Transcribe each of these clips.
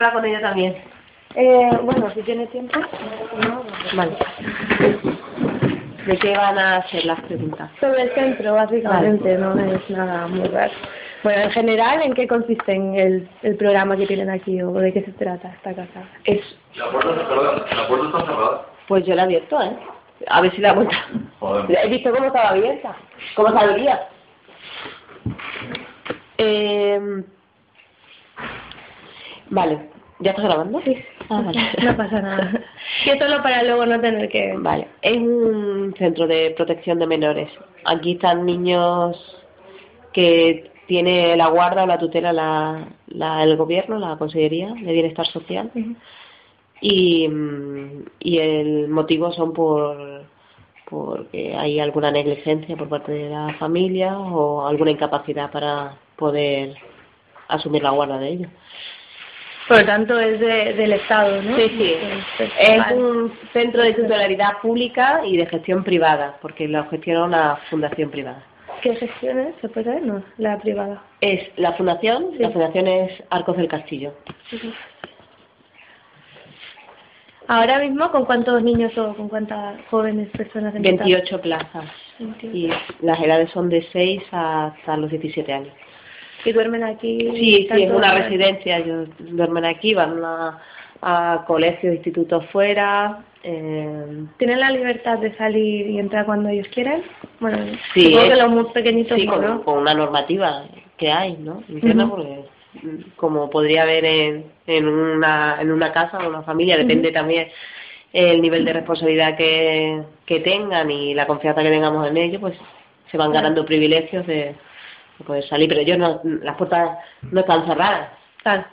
Habla con ella también. Eh, bueno, si tiene tiempo. Vale. ¿De qué van a ser las preguntas? Sobre el centro, básicamente, no es nada muy raro. Bueno, en general, ¿en qué consiste el, el programa que tienen aquí o de qué se trata esta casa? Es, La puerta está cerrada. La puerta está cerrada. pues yo la he abierto, ¿eh? A ver si la vuelta. Joder. He visto cómo estaba abierta. ¿Cómo se abría? Eh, vale. ¿Ya estás grabando? Sí. Ah, vale. No pasa nada. Que solo para luego no tener que... Vale, es un centro de protección de menores. Aquí están niños que tiene la guarda o la tutela la, la- el gobierno, la Consellería de Bienestar Social. Y, y el motivo son por porque hay alguna negligencia por parte de la familia o alguna incapacidad para poder asumir la guarda de ellos. Por lo tanto, es de, del Estado, ¿no? Sí, sí. Es un centro de titularidad pública y de gestión privada, porque lo gestiona una fundación privada. ¿Qué gestiones? ¿Se puede saber? No, la privada. Es la fundación, Sí. la fundación es Arcos del Castillo. Ahora mismo, ¿con cuántos niños o con cuántas jóvenes personas en total? 28 plazas. 28. Y las edades son de 6 hasta los 17 años. ¿Y duermen aquí? Sí, sí, es una residencia. Ellos duermen aquí, van a, a colegios, institutos fuera. Eh, ¿Tienen la libertad de salir y entrar cuando ellos quieran? Bueno, Sí, supongo que los muy pequeñitos sí, no, con, ¿no? con una normativa que hay, ¿no? Interna, porque como podría haber en, en, una, en una casa o una familia, depende también el nivel de responsabilidad que, que tengan y la confianza que tengamos en ellos, pues se van ganando privilegios de, de poder salir. Pero ellos no, las puertas no están cerradas. Claro.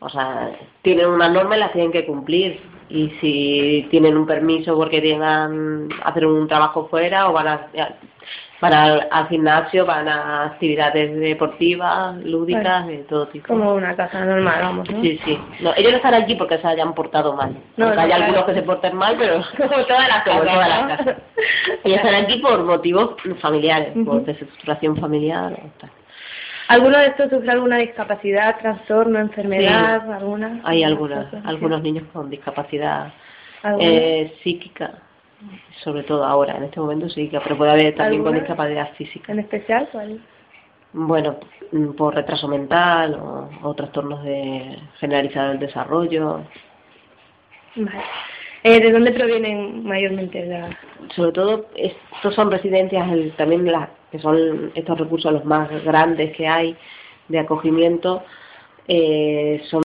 O sea, tienen unas normas y las tienen que cumplir. Y si tienen un permiso porque tengan hacer un trabajo fuera o van a van al, al gimnasio, van a actividades deportivas, lúdicas, de todo tipo. Como una casa normal, vamos, ¿no? Sí, sí. No, ellos no están aquí porque se hayan portado mal. No, hay algunos que se porten mal, pero Como todas las casas, todas las ¿no? Ellos están aquí por motivos familiares, por desestructuración familiar. o tal. ¿Alguno de estos sufre alguna discapacidad, trastorno, enfermedad, alguna? Hay algunas, algunos niños con discapacidad eh, psíquica, sobre todo ahora, en este momento psíquica, pero puede haber también con discapacidad física. ¿En especial cuál? Bueno, por retraso mental o, o trastornos de generalizado del desarrollo. Vale. Eh, ¿De dónde provienen mayormente las Sobre todo, estos son residencias, el- también las que son estos recursos los más grandes que hay de acogimiento, eh, son